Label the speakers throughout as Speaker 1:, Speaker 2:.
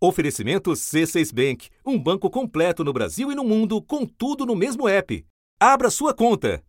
Speaker 1: Oferecimento C6 Bank, um banco completo no Brasil e no mundo, com tudo no mesmo app. Abra sua conta.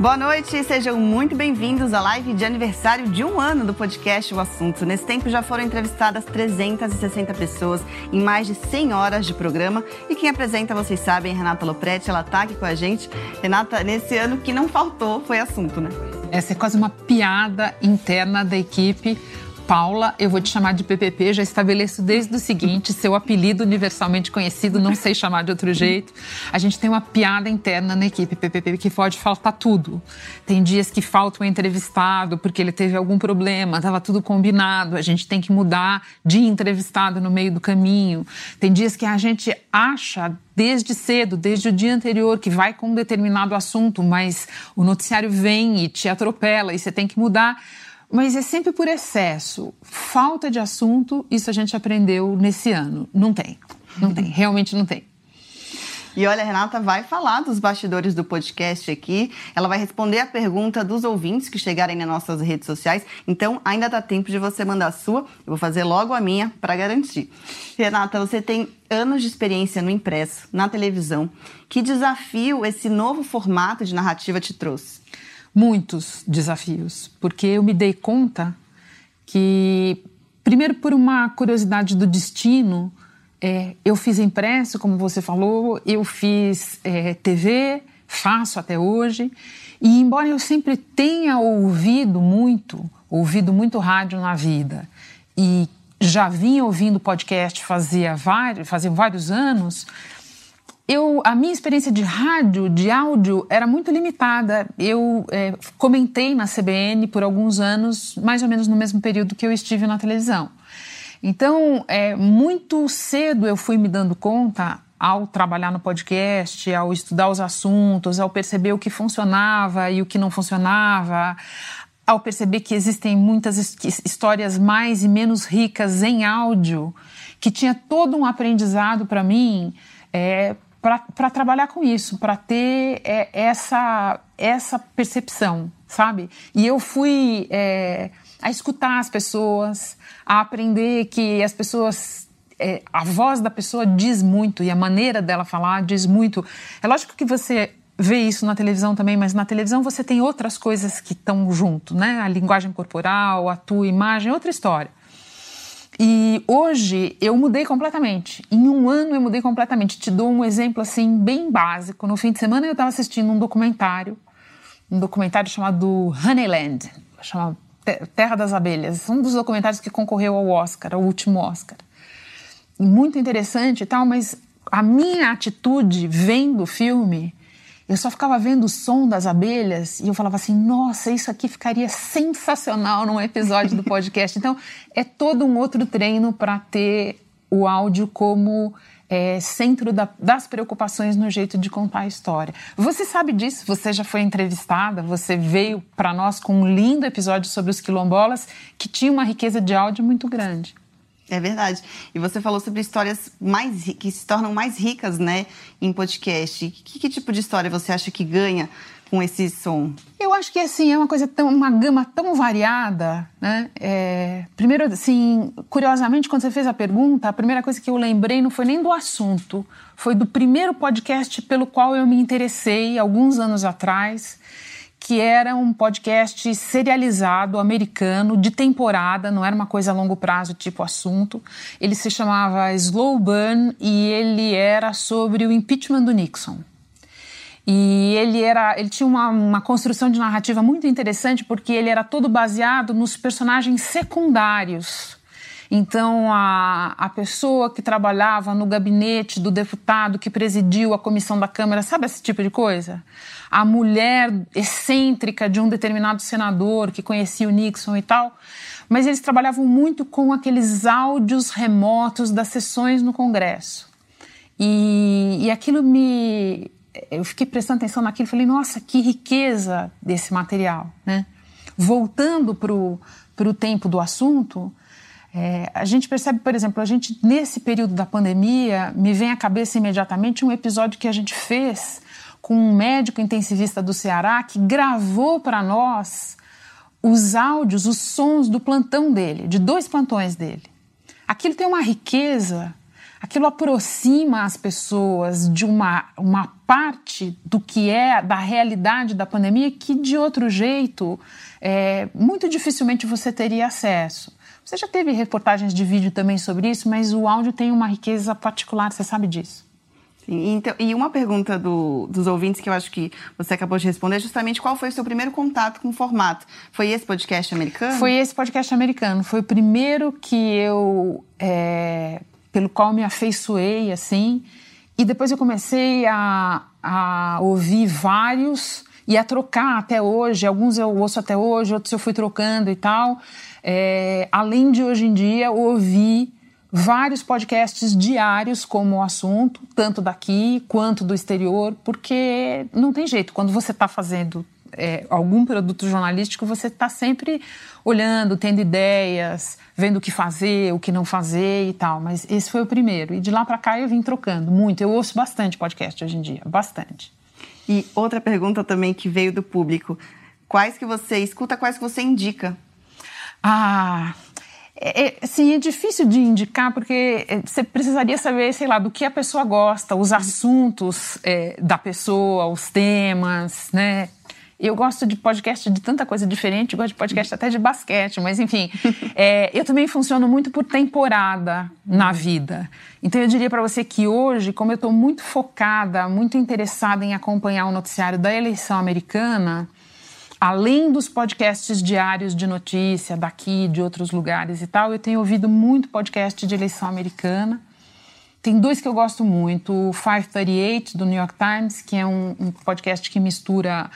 Speaker 2: Boa noite, sejam muito bem-vindos à live de aniversário de um ano do podcast O Assunto. Nesse tempo já foram entrevistadas 360 pessoas em mais de 100 horas de programa. E quem apresenta, vocês sabem, é Renata Lopretti, ela está aqui com a gente. Renata, nesse ano que não faltou foi assunto, né?
Speaker 3: Essa é quase uma piada interna da equipe Paula, eu vou te chamar de PPP, já estabeleço desde o seguinte, seu apelido universalmente conhecido, não sei chamar de outro jeito. A gente tem uma piada interna na equipe PPP que pode faltar tudo. Tem dias que falta um entrevistado porque ele teve algum problema, estava tudo combinado, a gente tem que mudar de entrevistado no meio do caminho. Tem dias que a gente acha desde cedo, desde o dia anterior, que vai com um determinado assunto, mas o noticiário vem e te atropela e você tem que mudar. Mas é sempre por excesso. Falta de assunto, isso a gente aprendeu nesse ano. Não tem. Não tem. Realmente não tem.
Speaker 2: E olha, a Renata vai falar dos bastidores do podcast aqui. Ela vai responder a pergunta dos ouvintes que chegarem nas nossas redes sociais. Então, ainda dá tempo de você mandar a sua. Eu vou fazer logo a minha para garantir. Renata, você tem anos de experiência no impresso, na televisão. Que desafio esse novo formato de narrativa te trouxe?
Speaker 3: Muitos desafios, porque eu me dei conta que, primeiro, por uma curiosidade do destino, é, eu fiz impresso, como você falou, eu fiz é, TV, faço até hoje, e embora eu sempre tenha ouvido muito, ouvido muito rádio na vida, e já vinha ouvindo podcast fazia vários, fazia vários anos, eu, a minha experiência de rádio, de áudio, era muito limitada. Eu é, comentei na CBN por alguns anos, mais ou menos no mesmo período que eu estive na televisão. Então, é, muito cedo eu fui me dando conta, ao trabalhar no podcast, ao estudar os assuntos, ao perceber o que funcionava e o que não funcionava, ao perceber que existem muitas histórias mais e menos ricas em áudio, que tinha todo um aprendizado para mim. É, para trabalhar com isso, para ter é, essa, essa percepção, sabe? E eu fui é, a escutar as pessoas, a aprender que as pessoas. É, a voz da pessoa diz muito e a maneira dela falar diz muito. É lógico que você vê isso na televisão também, mas na televisão você tem outras coisas que estão junto, né? A linguagem corporal, a tua imagem, é outra história. E hoje eu mudei completamente. Em um ano eu mudei completamente. Te dou um exemplo assim bem básico. No fim de semana eu estava assistindo um documentário, um documentário chamado Honeyland, chama Terra das Abelhas, um dos documentários que concorreu ao Oscar, ao último Oscar. Muito interessante e tal, mas a minha atitude vendo o filme eu só ficava vendo o som das abelhas e eu falava assim: nossa, isso aqui ficaria sensacional num episódio do podcast. Então, é todo um outro treino para ter o áudio como é, centro da, das preocupações no jeito de contar a história. Você sabe disso, você já foi entrevistada, você veio para nós com um lindo episódio sobre os quilombolas que tinha uma riqueza de áudio muito grande.
Speaker 2: É verdade. E você falou sobre histórias mais que se tornam mais ricas, né, em podcast. Que, que tipo de história você acha que ganha com esse som?
Speaker 3: Eu acho que assim é uma coisa tão uma gama tão variada, né? É, primeiro, assim, curiosamente, quando você fez a pergunta, a primeira coisa que eu lembrei não foi nem do assunto, foi do primeiro podcast pelo qual eu me interessei alguns anos atrás que era um podcast serializado americano de temporada, não era uma coisa a longo prazo, tipo assunto. Ele se chamava Slow Burn e ele era sobre o impeachment do Nixon. E ele era, ele tinha uma, uma construção de narrativa muito interessante porque ele era todo baseado nos personagens secundários. Então, a, a pessoa que trabalhava no gabinete do deputado que presidiu a comissão da Câmara, sabe esse tipo de coisa? A mulher excêntrica de um determinado senador que conhecia o Nixon e tal. Mas eles trabalhavam muito com aqueles áudios remotos das sessões no Congresso. E, e aquilo me. Eu fiquei prestando atenção naquilo e falei, nossa, que riqueza desse material. Né? Voltando para o tempo do assunto, é, a gente percebe, por exemplo, a gente, nesse período da pandemia, me vem à cabeça imediatamente um episódio que a gente fez com um médico intensivista do Ceará que gravou para nós os áudios, os sons do plantão dele, de dois plantões dele. Aquilo tem uma riqueza, aquilo aproxima as pessoas de uma, uma parte do que é da realidade da pandemia que de outro jeito é, muito dificilmente você teria acesso. Você já teve reportagens de vídeo também sobre isso, mas o áudio tem uma riqueza particular, você sabe disso.
Speaker 2: Sim, então, e uma pergunta do, dos ouvintes que eu acho que você acabou de responder é justamente qual foi o seu primeiro contato com o formato? Foi esse podcast americano?
Speaker 3: Foi esse podcast americano. Foi o primeiro que eu. É, pelo qual me afeiçoei, assim. E depois eu comecei a, a ouvir vários e a trocar até hoje. Alguns eu ouço até hoje, outros eu fui trocando e tal. É, além de hoje em dia ouvir vários podcasts diários como o assunto, tanto daqui quanto do exterior, porque não tem jeito. Quando você está fazendo é, algum produto jornalístico, você está sempre olhando, tendo ideias, vendo o que fazer, o que não fazer e tal. Mas esse foi o primeiro. E de lá para cá eu vim trocando muito. Eu ouço bastante podcast hoje em dia, bastante.
Speaker 2: E outra pergunta também que veio do público: quais que você escuta, quais que você indica?
Speaker 3: Ah, é, é, sim, é difícil de indicar porque é, você precisaria saber, sei lá, do que a pessoa gosta, os assuntos é, da pessoa, os temas, né? Eu gosto de podcast de tanta coisa diferente, gosto de podcast até de basquete, mas enfim, é, eu também funciono muito por temporada na vida. Então eu diria para você que hoje, como eu estou muito focada, muito interessada em acompanhar o noticiário da eleição americana, além dos podcasts diários de notícia daqui, de outros lugares e tal, eu tenho ouvido muito podcast de eleição americana. Tem dois que eu gosto muito, o 538 do New York Times, que é um, um podcast que mistura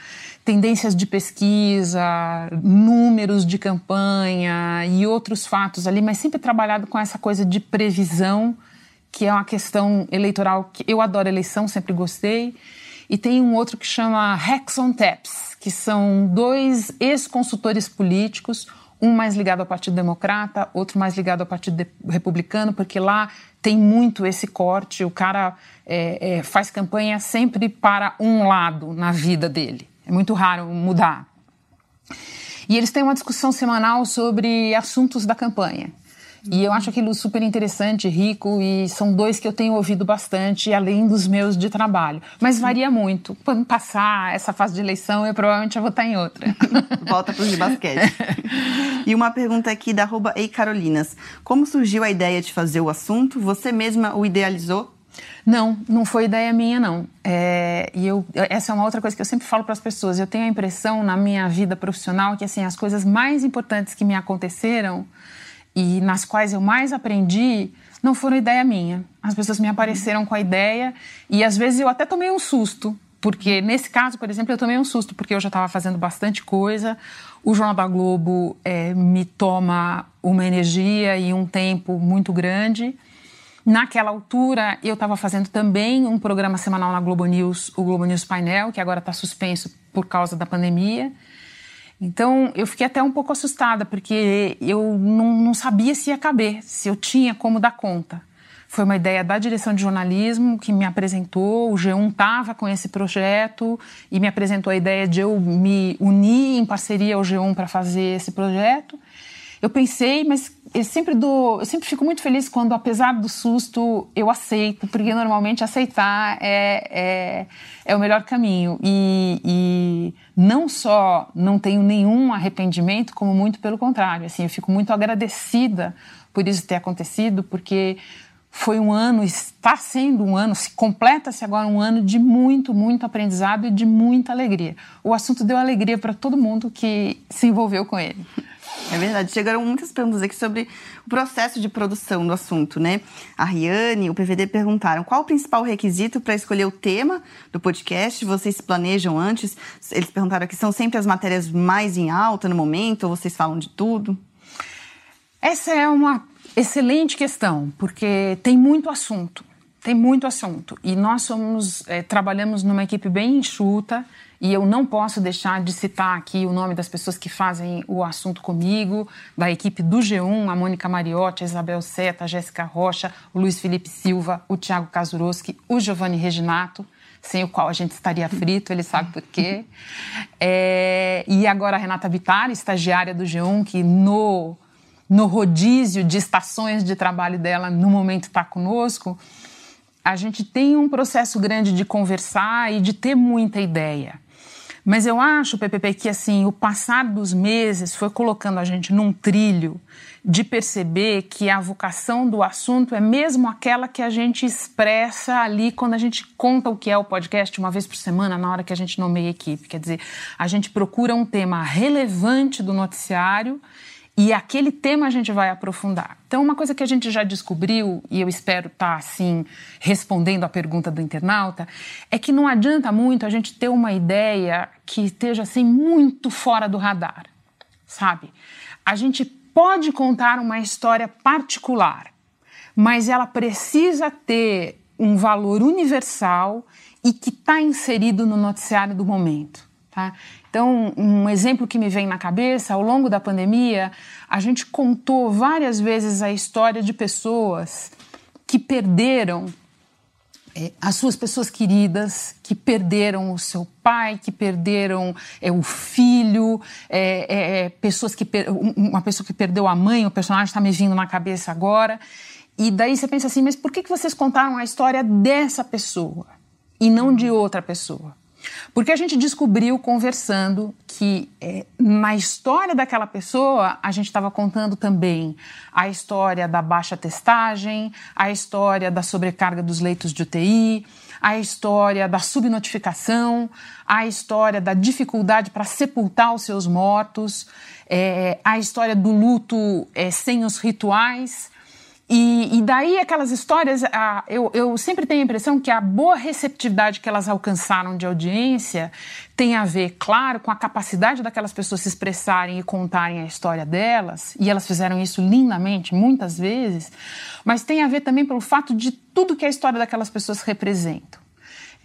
Speaker 3: tendências de pesquisa, números de campanha e outros fatos ali, mas sempre trabalhado com essa coisa de previsão, que é uma questão eleitoral que eu adoro eleição, sempre gostei. E tem um outro que chama Hacks on Taps, que são dois ex-consultores políticos, um mais ligado ao Partido Democrata, outro mais ligado ao Partido Republicano, porque lá tem muito esse corte, o cara é, é, faz campanha sempre para um lado na vida dele. É muito raro mudar. E eles têm uma discussão semanal sobre assuntos da campanha. E eu acho aquilo super interessante, rico, e são dois que eu tenho ouvido bastante, além dos meus de trabalho. Mas varia muito. Quando passar essa fase de eleição, eu provavelmente já vou estar em outra.
Speaker 2: Volta para os de basquete. e uma pergunta aqui da arroba Carolinas. Como surgiu a ideia de fazer o assunto? Você mesma o idealizou?
Speaker 3: Não, não foi ideia minha, não. É, e eu, essa é uma outra coisa que eu sempre falo para as pessoas. Eu tenho a impressão na minha vida profissional que assim as coisas mais importantes que me aconteceram e nas quais eu mais aprendi não foram ideia minha. As pessoas me apareceram com a ideia e às vezes eu até tomei um susto, porque nesse caso, por exemplo, eu tomei um susto porque eu já estava fazendo bastante coisa. O Jornal da Globo é, me toma uma energia e um tempo muito grande. Naquela altura, eu estava fazendo também um programa semanal na Globo News, o Globo News Painel, que agora está suspenso por causa da pandemia. Então eu fiquei até um pouco assustada, porque eu não, não sabia se ia caber, se eu tinha como dar conta. Foi uma ideia da direção de jornalismo que me apresentou. O G1 estava com esse projeto e me apresentou a ideia de eu me unir em parceria ao G1 para fazer esse projeto. Eu pensei, mas eu sempre dou, eu sempre fico muito feliz quando, apesar do susto, eu aceito, porque normalmente aceitar é, é, é o melhor caminho. E, e, não só não tenho nenhum arrependimento, como muito pelo contrário. Assim, eu fico muito agradecida por isso ter acontecido, porque foi um ano, está sendo um ano, se completa-se agora um ano de muito, muito aprendizado e de muita alegria. O assunto deu alegria para todo mundo que se envolveu com ele.
Speaker 2: É verdade. Chegaram muitas perguntas aqui sobre o processo de produção do assunto, né? A Riane, o PVD perguntaram qual o principal requisito para escolher o tema do podcast? Vocês planejam antes? Eles perguntaram aqui, são sempre as matérias mais em alta no momento ou vocês falam de tudo?
Speaker 3: Essa é uma excelente questão, porque tem muito assunto. Tem muito assunto. E nós somos, é, trabalhamos numa equipe bem enxuta e eu não posso deixar de citar aqui o nome das pessoas que fazem o assunto comigo, da equipe do G1, a Mônica Mariotti, a Isabel Seta, a Jéssica Rocha, o Luiz Felipe Silva, o Tiago Kazuroski, o Giovanni Reginato. sem o qual a gente estaria frito, ele sabe por quê. É, e agora a Renata Vitale, estagiária do G1, que no, no rodízio de estações de trabalho dela, no momento está conosco, a gente tem um processo grande de conversar e de ter muita ideia. Mas eu acho, PPP, que assim, o passar dos meses foi colocando a gente num trilho de perceber que a vocação do assunto é mesmo aquela que a gente expressa ali quando a gente conta o que é o podcast uma vez por semana, na hora que a gente nomeia a equipe. Quer dizer, a gente procura um tema relevante do noticiário e aquele tema a gente vai aprofundar. Então, uma coisa que a gente já descobriu, e eu espero estar, tá, assim, respondendo à pergunta do internauta, é que não adianta muito a gente ter uma ideia que esteja, assim, muito fora do radar, sabe? A gente pode contar uma história particular, mas ela precisa ter um valor universal e que está inserido no noticiário do momento. Tá? Então, um exemplo que me vem na cabeça, ao longo da pandemia, a gente contou várias vezes a história de pessoas que perderam é, as suas pessoas queridas, que perderam o seu pai, que perderam é, o filho, é, é, é pessoas que uma pessoa que perdeu a mãe, o personagem está me vindo na cabeça agora. E daí você pensa assim, mas por que, que vocês contaram a história dessa pessoa e não de outra pessoa? Porque a gente descobriu conversando que é, na história daquela pessoa a gente estava contando também a história da baixa testagem, a história da sobrecarga dos leitos de UTI, a história da subnotificação, a história da dificuldade para sepultar os seus mortos, é, a história do luto é, sem os rituais. E, e, daí aquelas histórias, a, eu, eu sempre tenho a impressão que a boa receptividade que elas alcançaram de audiência tem a ver, claro, com a capacidade daquelas pessoas se expressarem e contarem a história delas, e elas fizeram isso lindamente, muitas vezes, mas tem a ver também pelo fato de tudo que a história daquelas pessoas representa.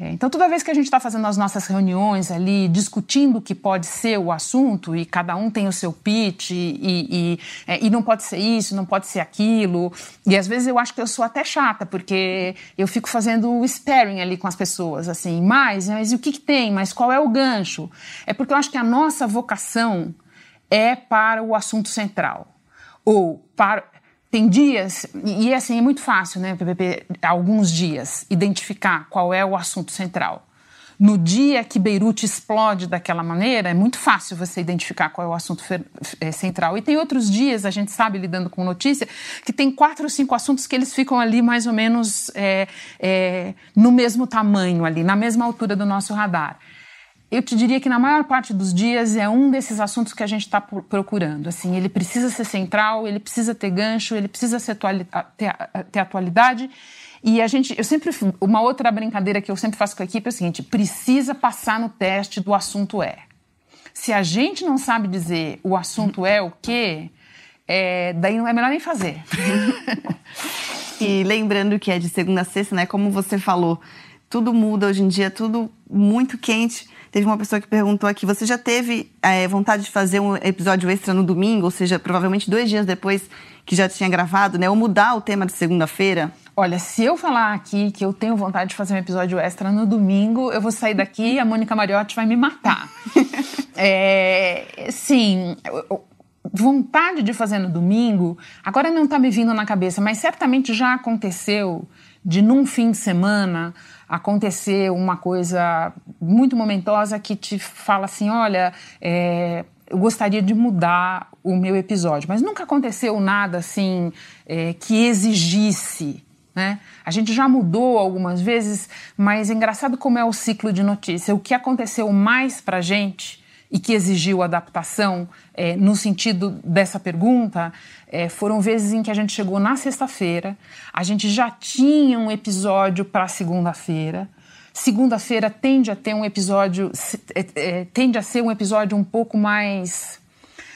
Speaker 3: É, então, toda vez que a gente está fazendo as nossas reuniões ali, discutindo o que pode ser o assunto, e cada um tem o seu pitch, e, e, é, e, não pode ser isso, não pode ser aquilo, e às vezes eu acho que eu sou até chata, porque eu fico fazendo o sparring ali com as pessoas, assim, mas, mas o que, que tem? Mas qual é o gancho? É porque eu acho que a nossa vocação é para o assunto central, ou para tem dias, e assim, é muito fácil, né, PPP, alguns dias, identificar qual é o assunto central. No dia que Beirute explode daquela maneira, é muito fácil você identificar qual é o assunto é, central. E tem outros dias, a gente sabe, lidando com notícia, que tem quatro ou cinco assuntos que eles ficam ali mais ou menos é, é, no mesmo tamanho, ali, na mesma altura do nosso radar eu te diria que na maior parte dos dias é um desses assuntos que a gente está procurando. Assim, ele precisa ser central, ele precisa ter gancho, ele precisa atuali ter, ter, atualidade. E a gente, eu sempre, uma outra brincadeira que eu sempre faço com a equipe é o seguinte: precisa passar no teste do assunto é. Se a gente não sabe dizer o assunto é o quê, é, daí não é melhor nem fazer.
Speaker 2: e lembrando que é de segunda a sexta, né? Como você falou, tudo muda hoje em dia, tudo muito quente. Teve uma pessoa que perguntou aqui: você já teve é, vontade de fazer um episódio extra no domingo, ou seja, provavelmente dois dias depois que já tinha gravado, né? Ou mudar o tema de segunda-feira?
Speaker 3: Olha, se eu falar aqui que eu tenho vontade de fazer um episódio extra no domingo, eu vou sair daqui e a Mônica Mariotti vai me matar. é, sim, vontade de fazer no domingo, agora não está me vindo na cabeça, mas certamente já aconteceu de num fim de semana acontecer uma coisa muito momentosa que te fala assim: olha, é, eu gostaria de mudar o meu episódio, mas nunca aconteceu nada assim é, que exigisse. Né? A gente já mudou algumas vezes, mas é engraçado como é o ciclo de notícia. O que aconteceu mais para gente e que exigiu adaptação é, no sentido dessa pergunta, é, foram vezes em que a gente chegou na sexta-feira, a gente já tinha um episódio para segunda-feira. Segunda-feira tende a ter um episódio, é, é, tende a ser um episódio um pouco mais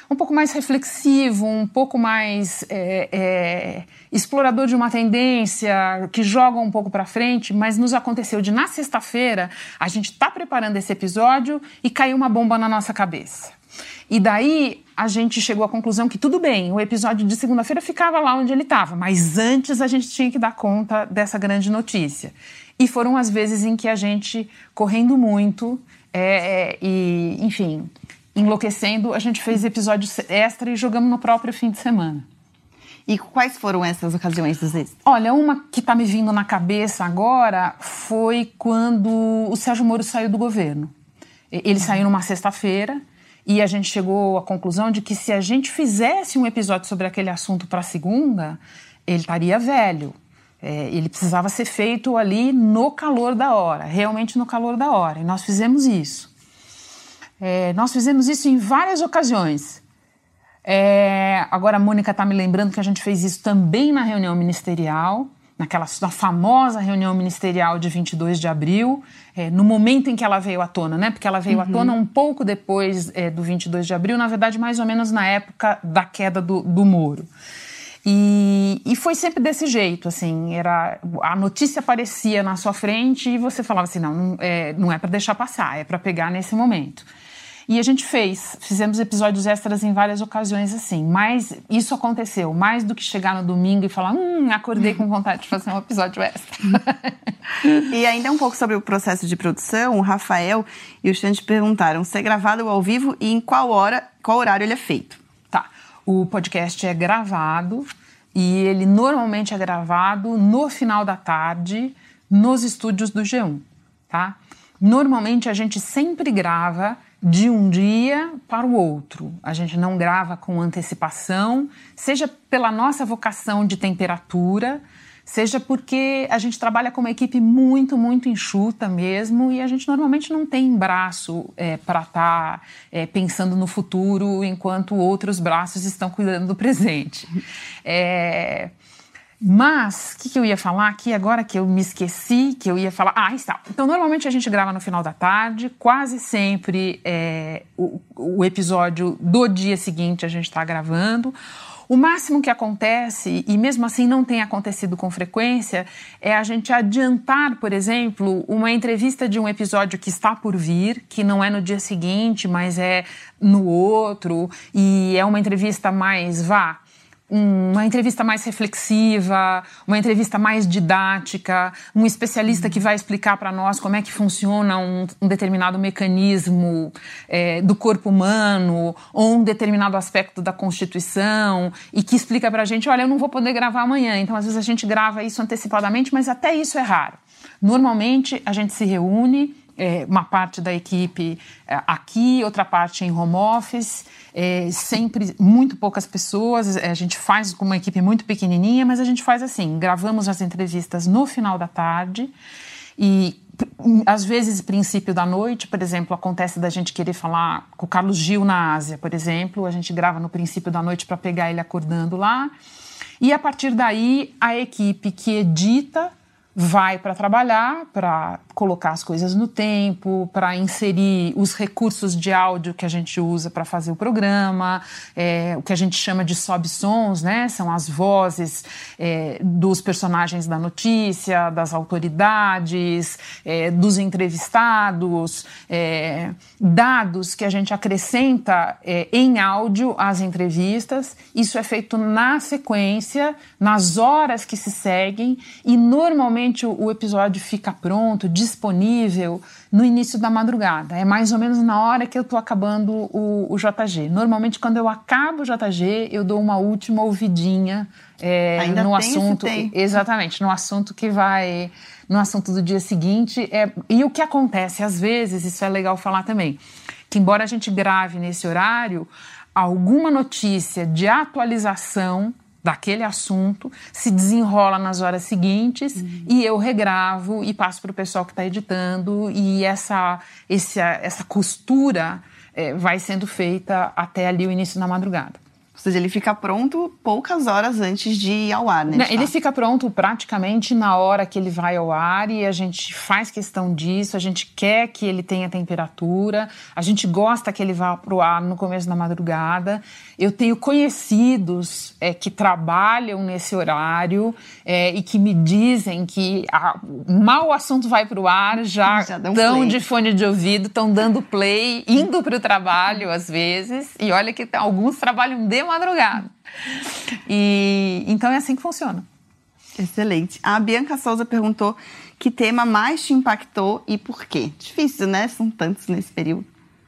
Speaker 3: um pouco mais reflexivo, um pouco mais é, é, explorador de uma tendência, que joga um pouco para frente, mas nos aconteceu de na sexta-feira a gente está preparando esse episódio e caiu uma bomba na nossa cabeça. E daí a gente chegou à conclusão que tudo bem, o episódio de segunda-feira ficava lá onde ele estava, mas antes a gente tinha que dar conta dessa grande notícia. E foram as vezes em que a gente, correndo muito, é, é, e, enfim, enlouquecendo, a gente fez episódios extra e jogamos no próprio fim de semana.
Speaker 2: E quais foram essas ocasiões dos extras?
Speaker 3: Olha, uma que está me vindo na cabeça agora foi quando o Sérgio Moro saiu do governo. Ele saiu numa sexta-feira e a gente chegou à conclusão de que se a gente fizesse um episódio sobre aquele assunto para segunda, ele estaria velho. É, ele precisava ser feito ali no calor da hora, realmente no calor da hora. E nós fizemos isso. É, nós fizemos isso em várias ocasiões. É, agora a Mônica está me lembrando que a gente fez isso também na reunião ministerial, naquela na famosa reunião ministerial de 22 de abril, é, no momento em que ela veio à tona, né? Porque ela veio uhum. à tona um pouco depois é, do 22 de abril, na verdade, mais ou menos na época da queda do, do Moro. E, e, foi sempre desse jeito, assim, era a notícia aparecia na sua frente e você falava assim, não, não é, não é para deixar passar, é para pegar nesse momento. E a gente fez, fizemos episódios extras em várias ocasiões assim, mas isso aconteceu mais do que chegar no domingo e falar, hum, acordei com vontade de fazer um episódio extra.
Speaker 2: e ainda um pouco sobre o processo de produção, o Rafael e o Xande perguntaram se é gravado ao vivo e em qual hora, qual horário ele é feito.
Speaker 3: Tá, o podcast é gravado e ele normalmente é gravado no final da tarde nos estúdios do G1, tá? Normalmente a gente sempre grava de um dia para o outro. A gente não grava com antecipação, seja pela nossa vocação de temperatura, seja porque a gente trabalha com uma equipe muito, muito enxuta mesmo e a gente normalmente não tem braço é, para estar tá, é, pensando no futuro enquanto outros braços estão cuidando do presente. É, mas, o que, que, eu ia falar aqui agora que eu me esqueci, que eu ia falar. Ah, está. Então, normalmente a gente grava no final da tarde, quase sempre é, o, o, episódio do dia seguinte a gente está gravando. O máximo que acontece, e mesmo assim não tem acontecido com frequência, é a gente adiantar, por exemplo, uma entrevista de um episódio que está por vir, que não é no dia seguinte, mas é no outro, e é uma entrevista mais, vá, uma entrevista mais reflexiva, uma entrevista mais didática, um especialista que vai explicar para nós como é que funciona um, um determinado mecanismo é, do corpo humano ou um determinado aspecto da Constituição e que explica para a gente, olha, eu não vou poder gravar amanhã, então às vezes a gente grava isso antecipadamente, mas até isso é raro. Normalmente a gente se reúne é, uma parte da equipe é, aqui, outra parte em home office, é, sempre muito poucas pessoas. É, a gente faz com uma equipe muito pequenininha, mas a gente faz assim: gravamos as entrevistas no final da tarde e às vezes princípio da noite, por exemplo, acontece da gente querer falar com o Carlos Gil na Ásia, por exemplo, a gente grava no princípio da noite para pegar ele acordando lá. E a partir daí, a equipe que edita vai para trabalhar, para colocar as coisas no tempo, para inserir os recursos de áudio que a gente usa para fazer o programa, é, o que a gente chama de sob-sons, né? São as vozes é, dos personagens da notícia, das autoridades, é, dos entrevistados, é, dados que a gente acrescenta é, em áudio às entrevistas. Isso é feito na sequência, nas horas que se seguem e normalmente o, o episódio fica pronto, disponível no início da madrugada. É mais ou menos na hora que eu estou acabando o, o, JG. Normalmente, quando eu acabo o JG, eu dou uma última ouvidinha é, no assunto. Exatamente, no assunto que vai. No assunto do dia seguinte. É, e o que acontece, às vezes, isso é legal falar também, que embora a gente grave nesse horário, alguma notícia de atualização daquele assunto, se desenrola nas horas seguintes uhum. e eu regravo e passo para o pessoal que está editando e essa, essa, essa costura é, vai sendo feita até ali o início da madrugada.
Speaker 2: Seja, ele fica pronto poucas horas antes de ir ao ar, né?
Speaker 3: Não, ele fica pronto praticamente na hora que ele vai ao ar e a gente faz questão disso, a gente quer que ele tenha temperatura, a gente gosta que ele vá para o ar no começo da madrugada. Eu tenho conhecidos é, que trabalham nesse horário é, e que me dizem que a, mal o assunto vai para o ar, já estão de fone de ouvido, estão dando play, indo para o trabalho às vezes, e olha que alguns trabalham de madrugada. E então é assim que funciona.
Speaker 2: Excelente. A Bianca Souza perguntou que tema mais te impactou e por quê? Difícil, né? São tantos nesse período.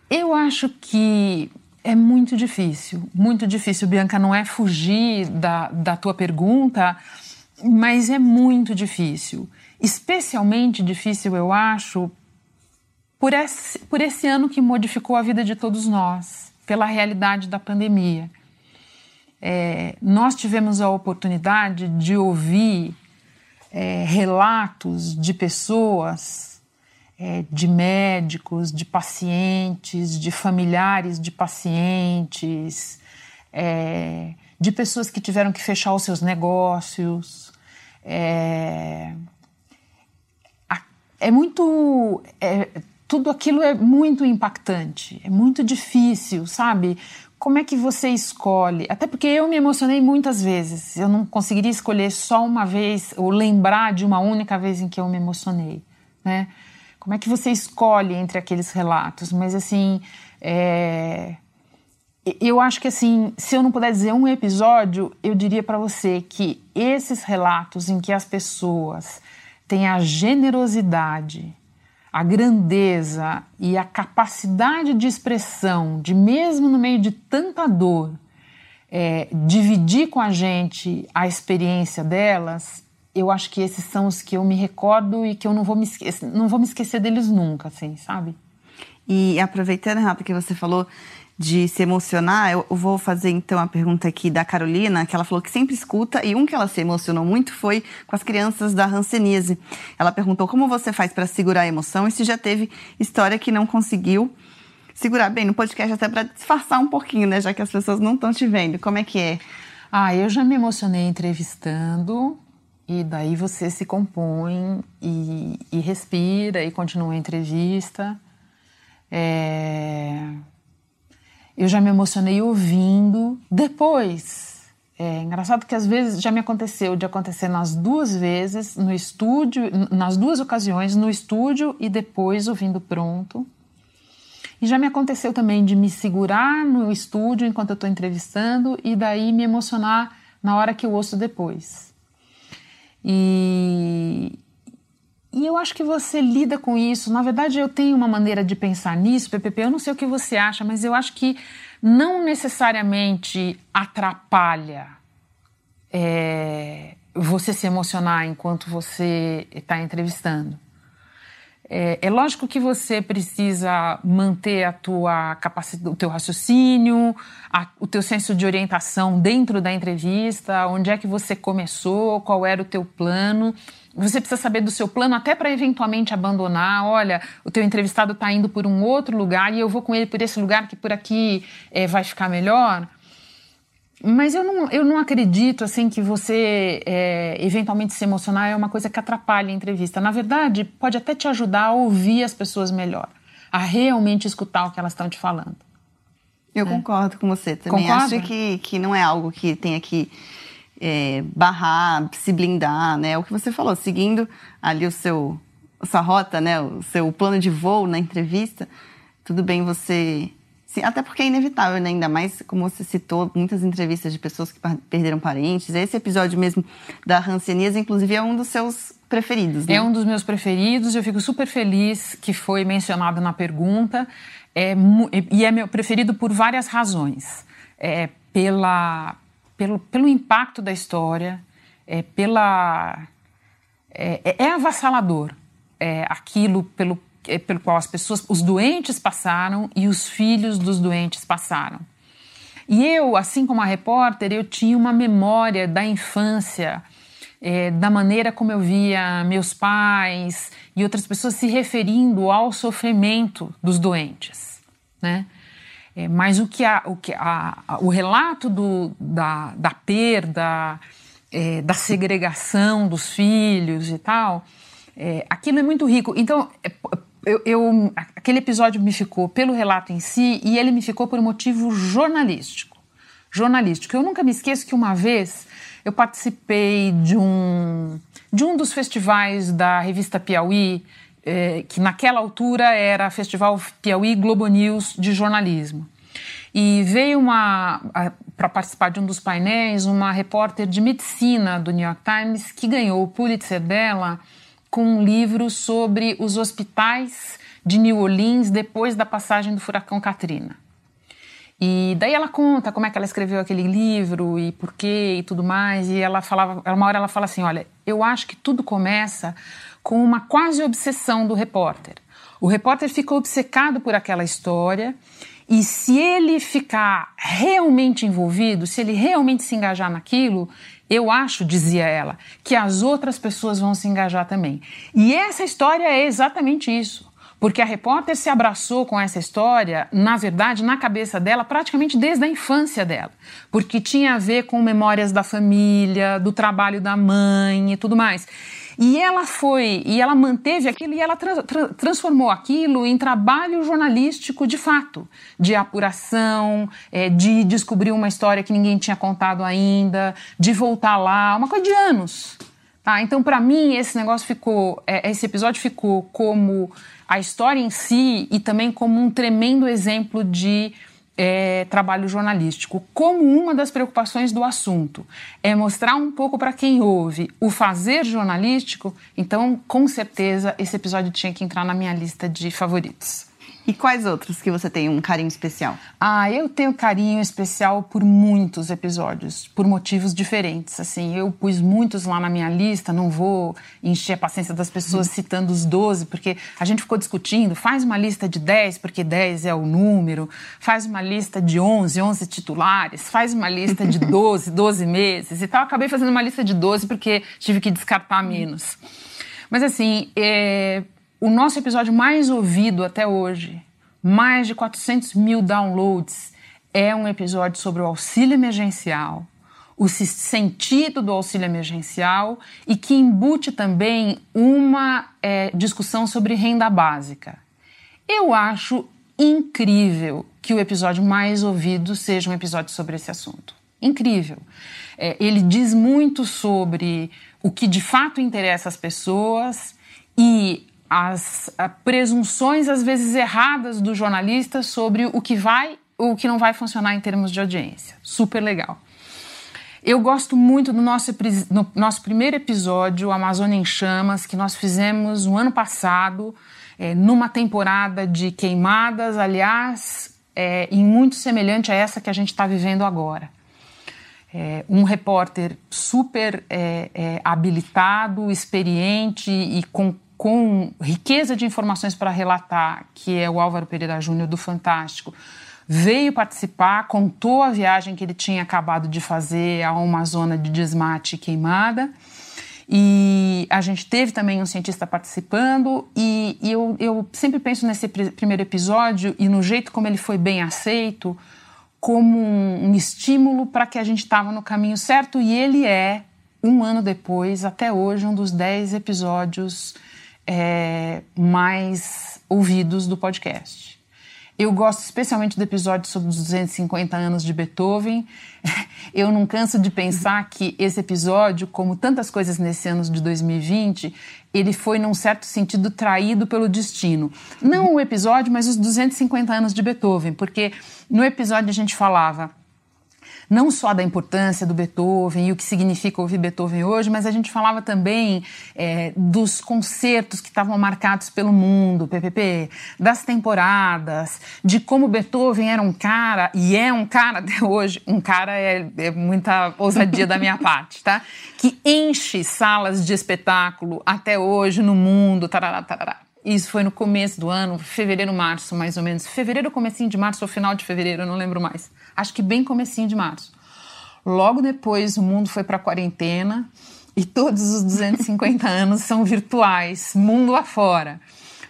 Speaker 3: Eu acho que é muito difícil, muito difícil, Bianca. Não é fugir da, da tua pergunta, mas é muito difícil. Especialmente difícil, eu acho, por esse, por esse ano que modificou a vida de todos nós, pela realidade da pandemia é, nós tivemos a oportunidade de ouvir é, relatos de pessoas, é, de médicos, de pacientes, de familiares de pacientes, é, de pessoas que tiveram que fechar os seus negócios. É, é muito. É, tudo aquilo é muito impactante, é muito difícil, sabe? Como é que você escolhe? Até porque eu me emocionei muitas vezes. Eu não conseguiria escolher só uma vez ou lembrar de uma única vez em que eu me emocionei, né? Como é que você escolhe entre aqueles relatos? Mas assim, é... eu acho que assim, se eu não puder dizer um episódio, eu diria para você que esses relatos em que as pessoas têm a generosidade a grandeza e a capacidade de expressão, de mesmo no meio de tanta dor, é, dividir com a gente a experiência delas, eu acho que esses são os que eu me recordo e que eu não vou me esquecer, não vou me esquecer deles nunca, assim, sabe?
Speaker 2: E aproveitando, Renata, que você falou de se emocionar, eu vou fazer então a pergunta aqui da Carolina, que ela falou que sempre escuta, e um que ela se emocionou muito foi com as crianças da Hanseníase. Ela perguntou como você faz para segurar a emoção e se já teve história que não conseguiu segurar bem no podcast, até para disfarçar um pouquinho, né, já que as pessoas não estão te vendo. Como é que é?
Speaker 3: Ah, eu já me emocionei entrevistando, e daí você se compõe e, e respira e continua a entrevista. É eu já me emocionei ouvindo. Depois, é engraçado que às vezes já me aconteceu de acontecer nas duas vezes, no estúdio, nas duas ocasiões, no estúdio e depois ouvindo pronto. E já me aconteceu também de me segurar no estúdio enquanto eu estou entrevistando e daí me emocionar na hora que eu ouço depois. E, e eu acho que você lida com isso. Na verdade, eu tenho uma maneira de pensar nisso, PPP. Eu não sei o que você acha, mas eu acho que não necessariamente atrapalha é, você se emocionar enquanto você está entrevistando. É, é, lógico que você precisa manter a tua capacidade, o teu raciocínio, a, o teu senso de orientação dentro da entrevista, onde é que você começou, qual era o teu plano. Você precisa saber do seu plano até para eventualmente abandonar. Olha, o teu entrevistado está indo por um outro lugar e eu vou com ele por esse lugar que por aqui é, vai ficar melhor. Mas eu não, eu não acredito assim que você é, eventualmente se emocionar é uma coisa que atrapalha a entrevista. Na verdade, pode até te ajudar a ouvir as pessoas melhor, a realmente escutar o que elas estão te falando.
Speaker 2: Eu é. concordo com você também. Concorda? Acho que, que não é algo que tenha que é, barrar, se blindar, né? É o que você falou, seguindo ali o seu a sua rota, né? O seu plano de voo na entrevista, tudo bem você Sim, até porque é inevitável, né? ainda mais como você citou, muitas entrevistas de pessoas que perderam parentes. Esse episódio mesmo da Hanseníase, inclusive, é um dos seus preferidos, né?
Speaker 3: É um dos meus preferidos, eu fico super feliz que foi mencionado na pergunta. É, e é meu preferido por várias razões. É, pela, pelo, pelo impacto da história, é, pela, é, é, é avassalador é, aquilo pelo, pelo qual as pessoas, os doentes passaram e os filhos dos doentes passaram. E eu, assim como a repórter, eu tinha uma memória da infância, é, da maneira como eu via meus pais e outras pessoas se referindo ao sofrimento dos doentes, né? É, mas o que, a, o, que a, a, o relato do, da, da perda, é, da segregação dos filhos e tal, é, aquilo é muito rico. Então, é, eu, eu, aquele episódio me ficou pelo relato em si e ele me ficou por um motivo jornalístico. Jornalístico. Eu nunca me esqueço que uma vez eu participei de um, de um dos festivais da revista Piauí, é, que naquela altura era Festival Piauí Globo News de jornalismo. E veio uma para participar de um dos painéis uma repórter de medicina do New York Times que ganhou o Pulitzer dela com um livro sobre os hospitais de New Orleans depois da passagem do furacão Katrina. E daí ela conta como é que ela escreveu aquele livro e por quê e tudo mais. E ela falava, uma hora ela fala assim: olha, eu acho que tudo começa com uma quase obsessão do repórter. O repórter fica obcecado por aquela história e se ele ficar realmente envolvido, se ele realmente se engajar naquilo, eu acho, dizia ela, que as outras pessoas vão se engajar também. E essa história é exatamente isso. Porque a repórter se abraçou com essa história, na verdade, na cabeça dela, praticamente desde a infância dela. Porque tinha a ver com memórias da família, do trabalho da mãe e tudo mais. E ela foi, e ela manteve aquilo e ela tra tra transformou aquilo em trabalho jornalístico de fato, de apuração, é, de descobrir uma história que ninguém tinha contado ainda, de voltar lá, uma coisa de anos. Tá? Então, para mim, esse negócio ficou, é, esse episódio ficou como a história em si e também como um tremendo exemplo de é, trabalho jornalístico, como uma das preocupações do assunto é mostrar um pouco para quem ouve o fazer jornalístico, então com certeza esse episódio tinha que entrar na minha lista de favoritos.
Speaker 2: E quais outros que você tem um carinho especial?
Speaker 3: Ah, eu tenho carinho especial por muitos episódios, por motivos diferentes. Assim, eu pus muitos lá na minha lista, não vou encher a paciência das pessoas citando os 12, porque a gente ficou discutindo, faz uma lista de 10, porque 10 é o número, faz uma lista de 11, 11 titulares, faz uma lista de 12, 12 meses e tal. Acabei fazendo uma lista de 12 porque tive que descartar menos. Mas assim, é, o nosso episódio mais ouvido até hoje, mais de 400 mil downloads, é um episódio sobre o auxílio emergencial, o sentido do auxílio emergencial e que embute também uma é, discussão sobre renda básica. Eu acho incrível que o episódio mais ouvido seja um episódio sobre esse assunto. Incrível. É, ele diz muito sobre o que de fato interessa às pessoas e as presunções, às vezes erradas, do jornalista sobre o que vai ou o que não vai funcionar em termos de audiência. Super legal. Eu gosto muito do nosso, no nosso primeiro episódio, Amazônia em Chamas, que nós fizemos no ano passado, é, numa temporada de queimadas, aliás, é, em muito semelhante a essa que a gente está vivendo agora. É, um repórter super habilitado, experiente e com com riqueza de informações para relatar, que é o Álvaro Pereira Júnior do Fantástico, veio participar, contou a viagem que ele tinha acabado de fazer a uma zona de desmate queimada. E a gente teve também um cientista participando, e, e eu, eu sempre penso nesse primeiro episódio e no jeito como ele foi bem aceito, como um, um estímulo para que a gente estava no caminho certo, e ele é, um ano depois, até hoje, um dos dez episódios é, mais ouvidos do podcast. Eu gosto especialmente do episódio sobre os 250 anos de Beethoven. Eu não canso de pensar que esse episódio, como tantas coisas nesse ano de 2020, ele foi, num certo sentido, traído pelo destino. Não o episódio, mas os 250 anos de Beethoven, porque no episódio a gente falava não só da importância do Beethoven e o que significa ouvir Beethoven hoje, mas a gente falava também é, dos concertos que estavam marcados pelo mundo, PPP, das temporadas, de como Beethoven era um cara, e é um cara até hoje, um cara é, é muita ousadia da minha parte, tá? Que enche salas de espetáculo até hoje no mundo, tarará, tarará. Isso foi no começo do ano, fevereiro, março, mais ou menos. Fevereiro, comecinho de março ou final de fevereiro, não lembro mais. Acho que bem comecinho de março. Logo depois, o mundo foi para quarentena e todos os 250 anos são virtuais, mundo afora.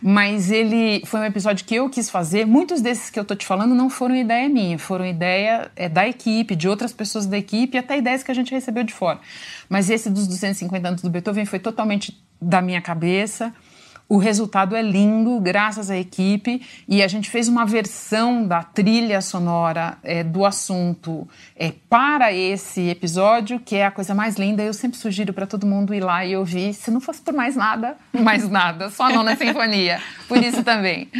Speaker 3: Mas ele foi um episódio que eu quis fazer. Muitos desses que eu tô te falando não foram ideia minha, foram ideia é, da equipe, de outras pessoas da equipe, até ideias que a gente recebeu de fora. Mas esse dos 250 anos do Beethoven foi totalmente da minha cabeça. O resultado é lindo, graças à equipe, e a gente fez uma versão da trilha sonora é, do assunto é, para esse episódio, que é a coisa mais linda. Eu sempre sugiro para todo mundo ir lá e ouvir, se não fosse por mais nada, mais nada, só não na sinfonia. Por isso também.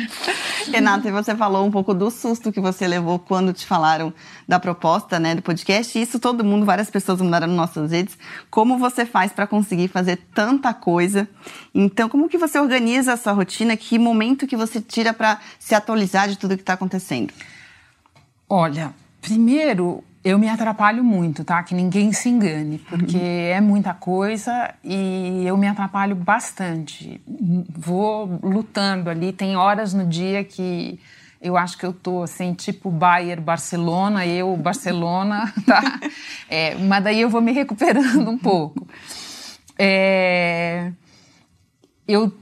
Speaker 2: Renata, você falou um pouco do susto que você levou quando te falaram da proposta né, do podcast. Isso todo mundo, várias pessoas mandaram nas nossas redes. Como você faz para conseguir fazer tanta coisa? Então, como que você organiza a sua rotina? Que momento que você tira para se atualizar de tudo que está acontecendo?
Speaker 3: Olha, primeiro eu me atrapalho muito, tá? Que ninguém se engane, porque uhum. é muita coisa e eu me atrapalho bastante. Vou lutando ali, tem horas no dia que eu acho que eu tô assim, tipo Bayern, Barcelona, eu, Barcelona, tá? É, mas daí eu vou me recuperando um pouco. É, eu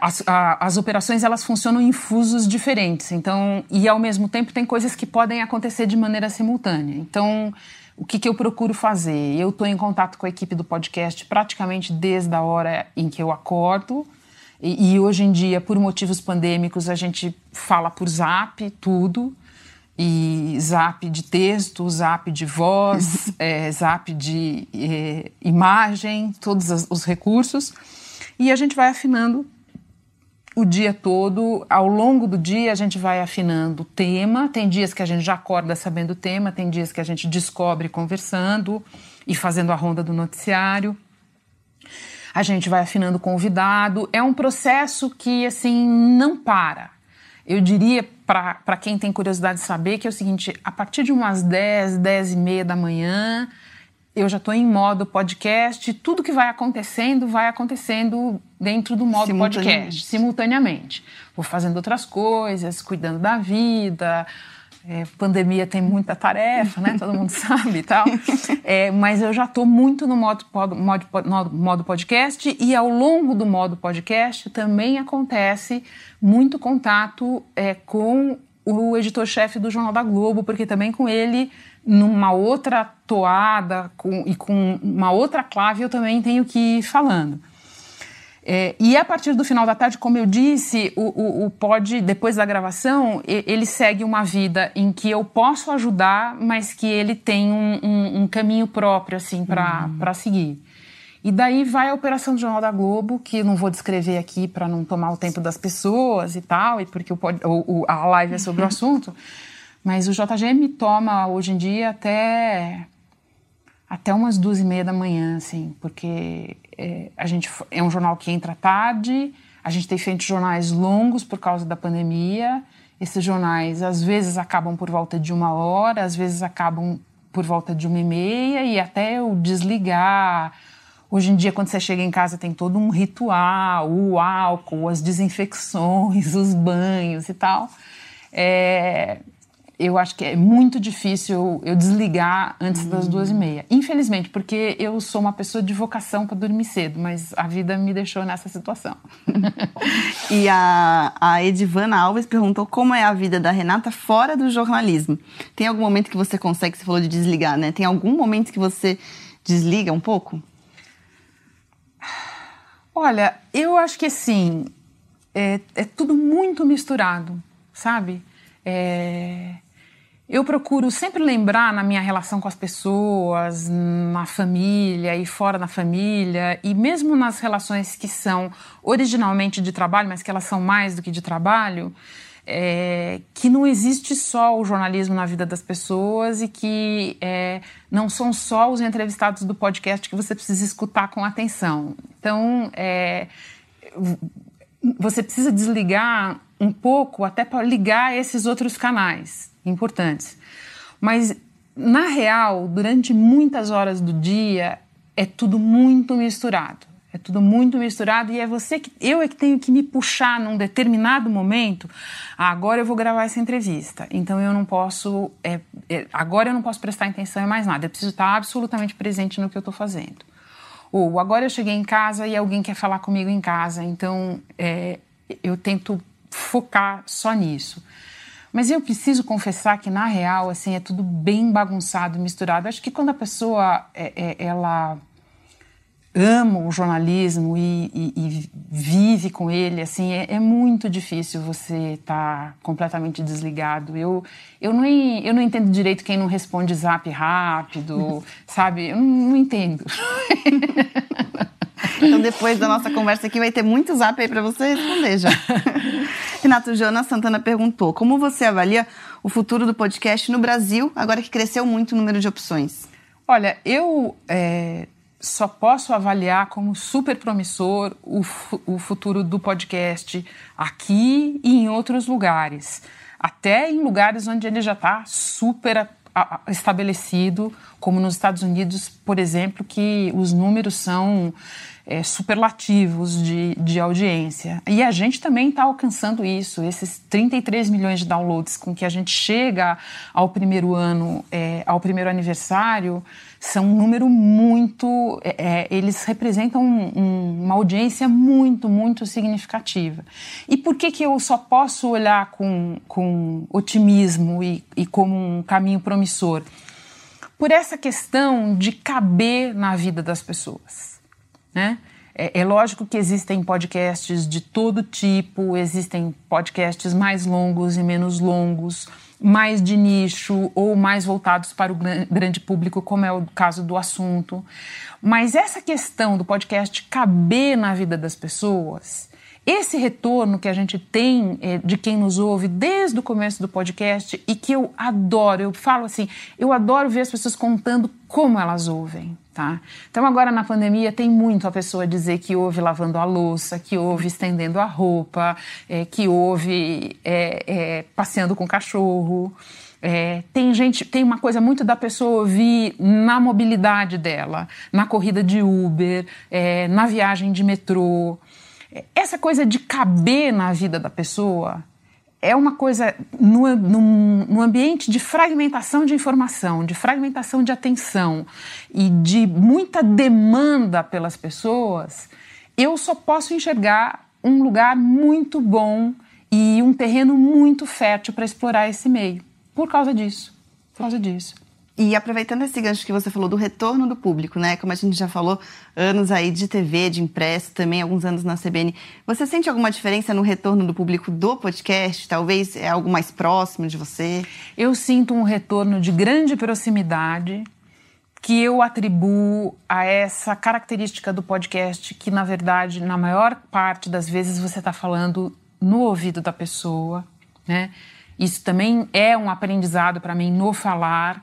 Speaker 3: as, a, as, operações elas funcionam em fusos diferentes, então e ao mesmo tempo tem coisas que podem acontecer de maneira simultânea. Então, o que, que eu procuro fazer? Eu estou em contato com a equipe do podcast praticamente desde a hora em que eu acordo. E, e hoje em dia, por motivos pandêmicos, a gente fala por Zap tudo e zap de texto, zap de voz, é, zap de é, imagem, todos os recursos. E a gente vai afinando o dia todo, ao longo do dia, a gente vai afinando o tema. Tem dias que a gente já acorda sabendo o tema, tem dias que a gente descobre conversando e fazendo a ronda do noticiário. A gente vai afinando o convidado. É um processo que, assim, não para. Eu diria para quem tem curiosidade de saber que é o seguinte: a partir de umas 10, 10 e meia da manhã, eu já estou em modo podcast, tudo que vai acontecendo vai acontecendo dentro do modo simultaneamente. podcast, simultaneamente. Vou fazendo outras coisas, cuidando da vida. É, pandemia tem muita tarefa, né? Todo mundo sabe e tal. É, mas eu já estou muito no modo, modo, modo, modo podcast e ao longo do modo podcast também acontece muito contato é, com o editor-chefe do Jornal da Globo, porque também com ele numa outra toada com, e com uma outra clave eu também tenho que ir falando. É, e a partir do final da tarde, como eu disse, o, o, o pod, depois da gravação, ele segue uma vida em que eu posso ajudar, mas que ele tem um, um, um caminho próprio, assim, para uhum. seguir. E daí vai a operação do Jornal da Globo, que não vou descrever aqui para não tomar o tempo das pessoas e tal, e porque o, o, a live é sobre o assunto. Mas o JGM toma hoje em dia até até umas duas e meia da manhã, assim, porque é, a gente é um jornal que entra tarde, a gente tem feito jornais longos por causa da pandemia. Esses jornais às vezes acabam por volta de uma hora, às vezes acabam por volta de uma e meia e até eu desligar. Hoje em dia, quando você chega em casa, tem todo um ritual, o álcool, as desinfecções, os banhos e tal. É, eu acho que é muito difícil eu desligar antes das hum. duas e meia. Infelizmente, porque eu sou uma pessoa de vocação para dormir cedo, mas a vida me deixou nessa situação.
Speaker 2: e a, a Edivana Alves perguntou como é a vida da Renata fora do jornalismo. Tem algum momento que você consegue, você falou de desligar, né? Tem algum momento que você desliga um pouco?
Speaker 3: Olha, eu acho que sim. É, é tudo muito misturado, sabe? É, eu procuro sempre lembrar na minha relação com as pessoas, na família e fora da família, e mesmo nas relações que são originalmente de trabalho, mas que elas são mais do que de trabalho, é, que não existe só o jornalismo na vida das pessoas e que é, não são só os entrevistados do podcast que você precisa escutar com atenção. Então, é, você precisa desligar um pouco até para ligar esses outros canais importantes. Mas, na real, durante muitas horas do dia, é tudo muito misturado. É tudo muito misturado e é você que eu é que tenho que me puxar num determinado momento. Ah, agora eu vou gravar essa entrevista, então eu não posso. É, é, agora eu não posso prestar atenção em mais nada. Eu preciso estar absolutamente presente no que eu estou fazendo. Ou agora eu cheguei em casa e alguém quer falar comigo em casa, então é, eu tento focar só nisso. Mas eu preciso confessar que, na real, assim, é tudo bem bagunçado, misturado. Acho que quando a pessoa, é, é, ela ama o jornalismo e, e, e, vive com ele, assim, é, é muito difícil você estar tá completamente desligado. Eu, eu, não, eu não entendo direito quem não responde zap rápido, sabe? Eu não, não entendo.
Speaker 2: Então, depois da nossa conversa aqui, vai ter muito zap aí para você responder já. Renato Jonas Santana perguntou: como você avalia o futuro do podcast no Brasil, agora que cresceu muito o número de opções?
Speaker 3: Olha, eu é, só posso avaliar como super promissor o, o futuro do podcast aqui e em outros lugares. Até em lugares onde ele já está super estabelecido, como nos Estados Unidos, por exemplo, que os números são é, superlativos de, de audiência. E a gente também está alcançando isso, esses 33 milhões de downloads com que a gente chega ao primeiro ano, é, ao primeiro aniversário, são um número muito. É, é eles representam um, um, uma audiência muito, muito significativa. E por que, que eu só posso olhar com, com otimismo e, e como um caminho promissor? Por essa questão de caber na vida das pessoas. Né? É, é, lógico que existem podcasts de todo tipo, existem podcasts mais longos e menos longos, mais de nicho ou mais voltados para o grande público, como é o caso do assunto. Mas essa questão do podcast caber na vida das pessoas, esse retorno que a gente tem é, de quem nos ouve desde o começo do podcast e que eu adoro, eu falo assim, eu adoro ver as pessoas contando como elas ouvem. Tá? Então, agora na pandemia, tem muito a pessoa dizer que ouve lavando a louça, que ouve estendendo a roupa, é, que ouve é, é, passeando com o cachorro. É, tem gente, tem uma coisa muito da pessoa ouvir na mobilidade dela, na corrida de Uber, é, na viagem de metrô. Essa coisa de caber na vida da pessoa é uma coisa no, no, no, ambiente de fragmentação de informação, de fragmentação de atenção e de muita demanda pelas pessoas, eu só posso enxergar um lugar muito bom e um terreno muito fértil para explorar esse meio. Por causa disso. Por causa disso.
Speaker 2: E aproveitando esse gancho que você falou do retorno do público, né? Como a gente já falou, anos aí de TV, de impresso, também alguns anos na CBN. Você sente alguma diferença no retorno do público do podcast? Talvez é algo mais próximo de você?
Speaker 3: Eu sinto um retorno de grande proximidade que eu atribuo a essa característica do podcast que, na verdade, na maior parte das vezes você está falando no ouvido da pessoa, né? Isso também é um aprendizado para mim no falar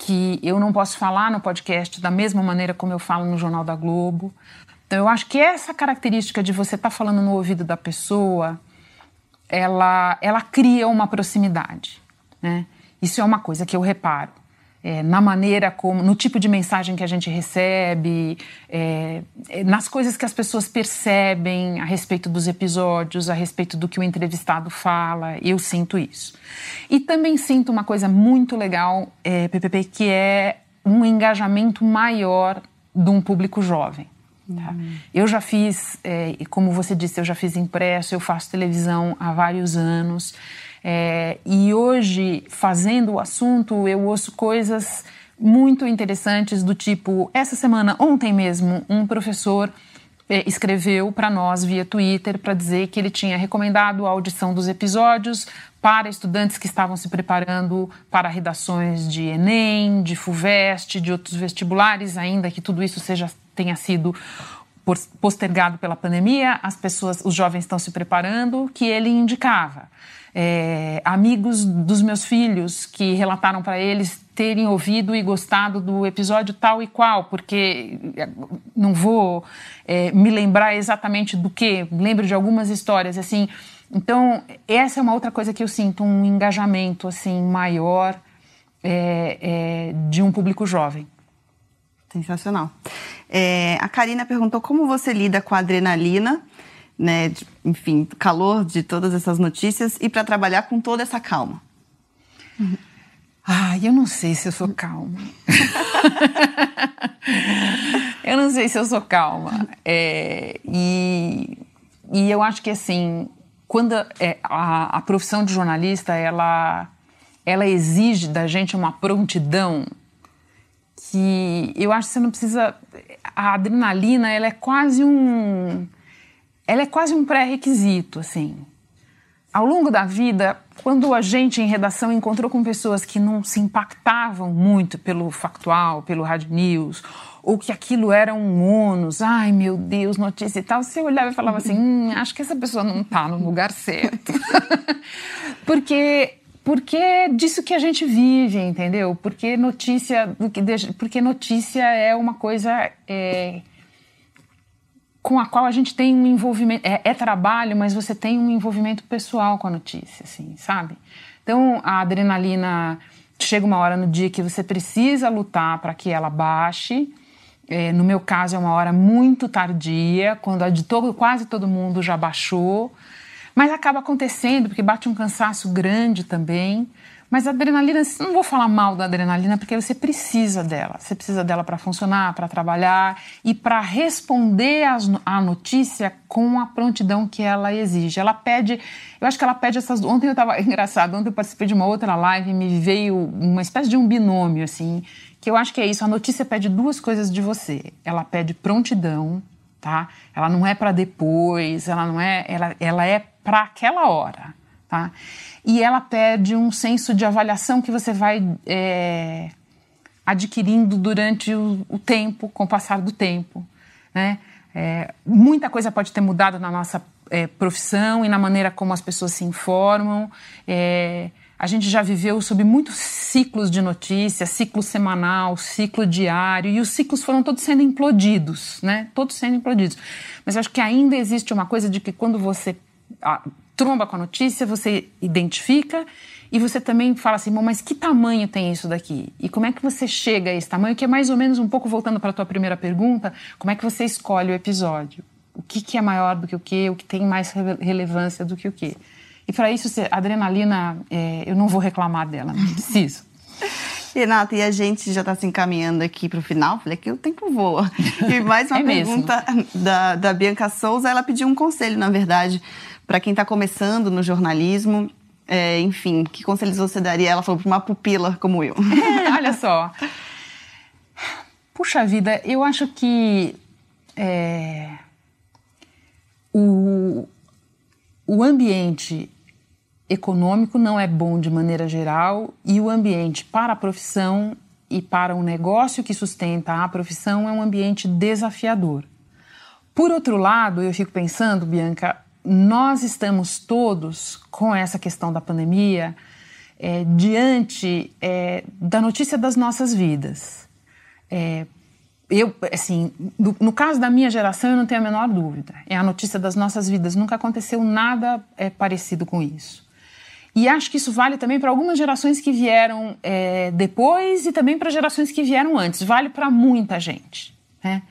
Speaker 3: que eu não posso falar no podcast da mesma maneira como eu falo no Jornal da Globo. Então, eu acho que essa característica de você estar tá falando no ouvido da pessoa, ela, ela cria uma proximidade, né? Isso é uma coisa que eu reparo é, na maneira como, no tipo de mensagem que a gente recebe, é, é, nas coisas que as pessoas percebem a respeito dos episódios, a respeito do que o entrevistado fala, eu sinto isso. E também sinto uma coisa muito legal, é, PPP, que é um engajamento maior de um público jovem. Tá? Uhum. Eu já fiz, é, como você disse, eu já fiz impresso, eu faço televisão há vários anos. É, e hoje, fazendo o assunto, eu ouço coisas muito interessantes do tipo, essa semana, ontem mesmo, um professor é, escreveu para nós via Twitter para dizer que ele tinha recomendado a audição dos episódios para estudantes que estavam se preparando para redações de Enem, de FUVEST, de outros vestibulares, ainda que tudo isso seja tenha sido postergado pela pandemia, as pessoas, os jovens estão se preparando, que ele indicava é, amigos dos meus filhos que relataram para eles terem ouvido e gostado do episódio tal e qual, porque é, não vou é, me lembrar exatamente do que, lembro de algumas histórias assim. Então essa é uma outra coisa que eu sinto um engajamento assim maior é, é de um público jovem.
Speaker 2: Sensacional. É, a Karina perguntou como você lida com a adrenalina né, de, enfim, calor de todas essas notícias e para trabalhar com toda essa calma?
Speaker 3: Ah, eu não sei se eu sou calma. eu não sei se eu sou calma. É, e, e eu acho que, assim, quando é, a, a profissão de jornalista ela, ela exige da gente uma prontidão que eu acho que você não precisa. A adrenalina ela é quase um. Ela é quase um pré-requisito, assim. Ao longo da vida, quando a gente em redação encontrou com pessoas que não se impactavam muito pelo factual, pelo hard news, ou que aquilo era um ônus, ai meu Deus, notícia e tal, você olhava e falava assim: hum, acho que essa pessoa não está no lugar certo. porque porque é disso que a gente vive, entendeu? Porque notícia, porque notícia é uma coisa é, com a qual a gente tem um envolvimento, é, é, trabalho, mas você tem um envolvimento pessoal com a notícia, assim, sabe? Então a adrenalina chega uma hora no dia que você precisa lutar para que ela baixe. É, no meu caso é uma hora muito tardia, quando a de todo, quase todo mundo já baixou. Mas acaba acontecendo, porque bate um cansaço grande também. Mas a adrenalina, não vou falar mal da adrenalina, porque você precisa dela. Você precisa dela para funcionar, para trabalhar e para responder à notícia com a prontidão que ela exige. Ela pede, eu acho que ela pede essas. Ontem eu estava engraçado, ontem eu participei de uma outra live e me veio uma espécie de um binômio, assim, que eu acho que é isso. A notícia pede duas coisas de você. Ela pede prontidão, tá? Ela não é para depois, ela não é, ela, ela é para aquela hora, tá? E ela pede um senso de avaliação que você vai é, adquirindo durante o, o, tempo, com o passar do tempo, né? É, muita coisa pode ter mudado na nossa é, profissão e na maneira como as pessoas se informam. É, a gente já viveu sob muitos ciclos de notícias, ciclo semanal, ciclo diário, e os ciclos foram todos sendo implodidos, né? Todos sendo implodidos. Mas acho que ainda existe uma coisa de que quando você a, tromba com a notícia, você identifica e você também fala assim, mas que tamanho tem isso daqui? E como é que você chega a esse tamanho? Que é mais ou menos um pouco voltando para a tua primeira pergunta, como é que você escolhe o episódio? O que, que é maior do que o que? O que tem mais relevância do que o que? E para isso, a adrenalina, é, eu não vou reclamar dela, não preciso.
Speaker 2: Renata, e a gente já está se encaminhando aqui para o final. Falei que o tempo voa. E mais uma é pergunta da, da Bianca Souza. Ela pediu um conselho, na verdade, para quem está começando no jornalismo. É, enfim, que conselhos você daria? Ela falou para uma pupila como eu.
Speaker 3: É, olha só. Puxa vida, eu acho que é, o, o ambiente econômico não é bom de maneira geral e o ambiente para a profissão e para o negócio que sustenta a profissão é um ambiente desafiador. Por outro lado, eu fico pensando, Bianca, nós estamos todos com essa questão da pandemia é, diante é, da notícia das nossas vidas. É, eu, assim, no, no, caso da minha geração, eu não tenho a menor dúvida. É a notícia das nossas vidas. Nunca aconteceu nada é, parecido com isso. E acho que isso vale também para algumas gerações que vieram é, depois e também para gerações que vieram antes. Vale para muita gente. Né?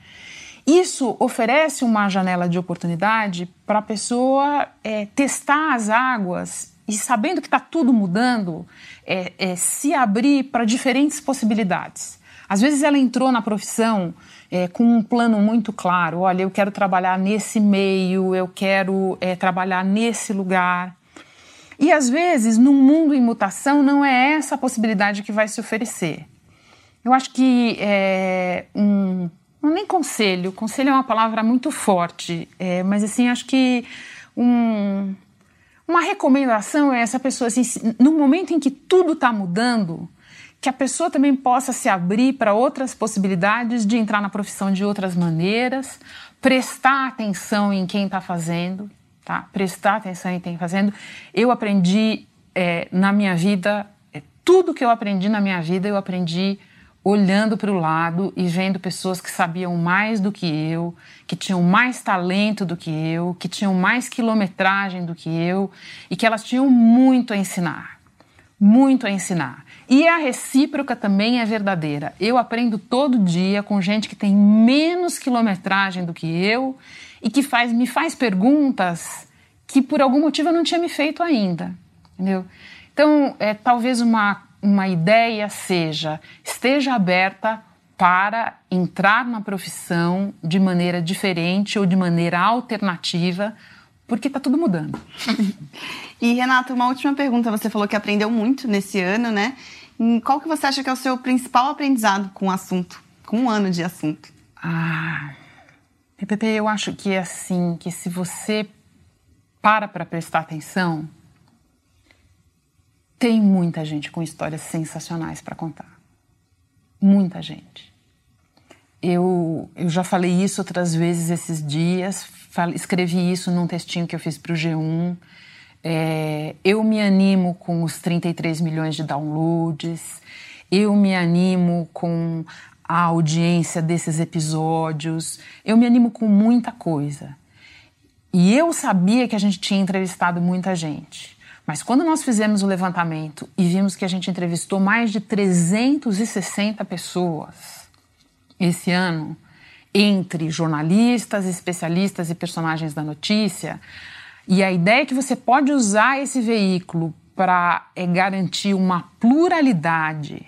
Speaker 3: Isso oferece uma janela de oportunidade para a pessoa é, testar as águas e, sabendo que está tudo mudando, é, é, se abrir para diferentes possibilidades. Às vezes ela entrou na profissão é, com um plano muito claro: olha, eu quero trabalhar nesse meio, eu quero é, trabalhar nesse lugar. E às vezes, num mundo em mutação, não é essa a possibilidade que vai se oferecer. Eu acho que é, um, nem conselho, conselho é uma palavra muito forte, é, mas assim, acho que um, uma recomendação é essa pessoa, assim, no momento em que tudo está mudando, que a pessoa também possa se abrir para outras possibilidades de entrar na profissão de outras maneiras, prestar atenção em quem está fazendo, tá? Prestar atenção em quem está fazendo. Eu aprendi é, na minha vida, é, tudo que eu aprendi na minha vida, eu aprendi olhando para o lado e vendo pessoas que sabiam mais do que eu, que tinham mais talento do que eu, que tinham mais quilometragem do que eu e que elas tinham muito a ensinar. Muito a ensinar. E a recíproca também é verdadeira. Eu aprendo todo dia com gente que tem menos quilometragem do que eu e que faz, me faz perguntas que por algum motivo eu não tinha me feito ainda, entendeu? Então, é, talvez uma, uma ideia seja esteja aberta para entrar na profissão de maneira diferente ou de maneira alternativa porque está tudo mudando.
Speaker 2: e Renata, uma última pergunta. Você falou que aprendeu muito nesse ano, né? Qual que você acha que é o seu principal aprendizado com o assunto, com um ano de assunto?
Speaker 3: Ah, PPP, eu acho que é assim, que se você para para prestar atenção, tem muita gente com histórias sensacionais para contar. Muita gente. Eu, eu já falei isso outras vezes esses dias, escrevi isso num textinho que eu fiz para o G1. É, eu me animo com os 33 milhões de downloads, eu me animo com a audiência desses episódios, eu me animo com muita coisa. E eu sabia que a gente tinha entrevistado muita gente. Mas quando nós fizemos o levantamento e vimos que a gente entrevistou mais de 360 pessoas esse ano, entre jornalistas, especialistas e personagens da notícia, e a ideia é que você pode usar esse veículo para é, garantir uma pluralidade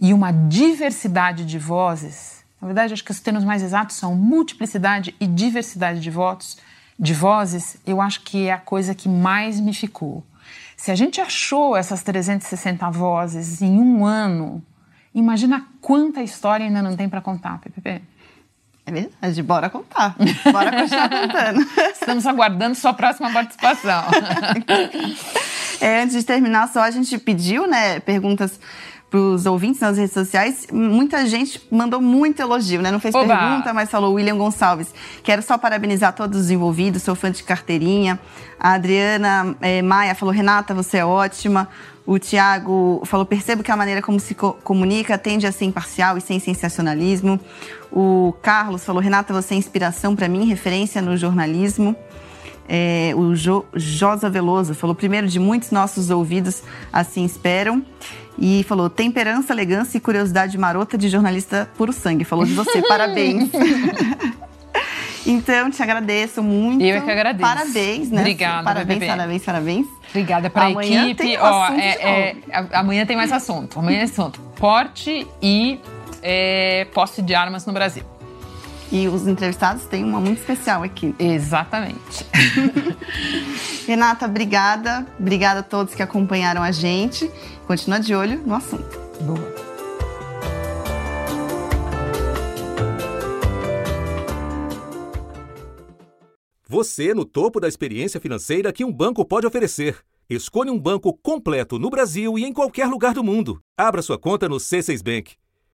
Speaker 3: e uma diversidade de vozes. Na verdade, acho que os termos mais exatos são multiplicidade e diversidade de votos, de vozes. Eu acho que é a coisa que mais me ficou. Se a gente achou essas 360 vozes em um ano, imagina quanta história ainda não tem para contar, PPP.
Speaker 2: É verdade, bora contar. Bora continuar contando.
Speaker 3: Estamos aguardando sua próxima participação.
Speaker 2: é, antes de terminar, só a gente pediu né, perguntas os ouvintes nas redes sociais. Muita gente mandou muito elogio, né? Não fez Oba. pergunta, mas falou William Gonçalves. Quero só parabenizar todos os envolvidos, sou fã de carteirinha. A Adriana é, Maia falou: Renata, você é ótima. O Tiago falou: percebo que a maneira como se co comunica tende a ser imparcial e sem sensacionalismo. O Carlos falou: Renata, você é inspiração para mim, referência no jornalismo. É, o jo Josa Veloso falou: primeiro de muitos nossos ouvidos assim esperam. E falou: temperança, elegância e curiosidade marota de jornalista puro sangue. Falou de você, parabéns. Então, te agradeço muito.
Speaker 3: Eu é que agradeço.
Speaker 2: Parabéns, né?
Speaker 3: Obrigada.
Speaker 2: Parabéns, parabéns, parabéns.
Speaker 3: Obrigada para a equipe. Tem Ó, é, é, amanhã tem mais assunto. Amanhã é assunto. Porte e é, posse de armas no Brasil.
Speaker 2: E os entrevistados têm uma muito especial aqui.
Speaker 3: Exatamente.
Speaker 2: Renata, obrigada. Obrigada a todos que acompanharam a gente. Continua de olho no assunto.
Speaker 3: Boa.
Speaker 1: Você no topo da experiência financeira que um banco pode oferecer. Escolha um banco completo no Brasil e em qualquer lugar do mundo. Abra sua conta no C6 Bank.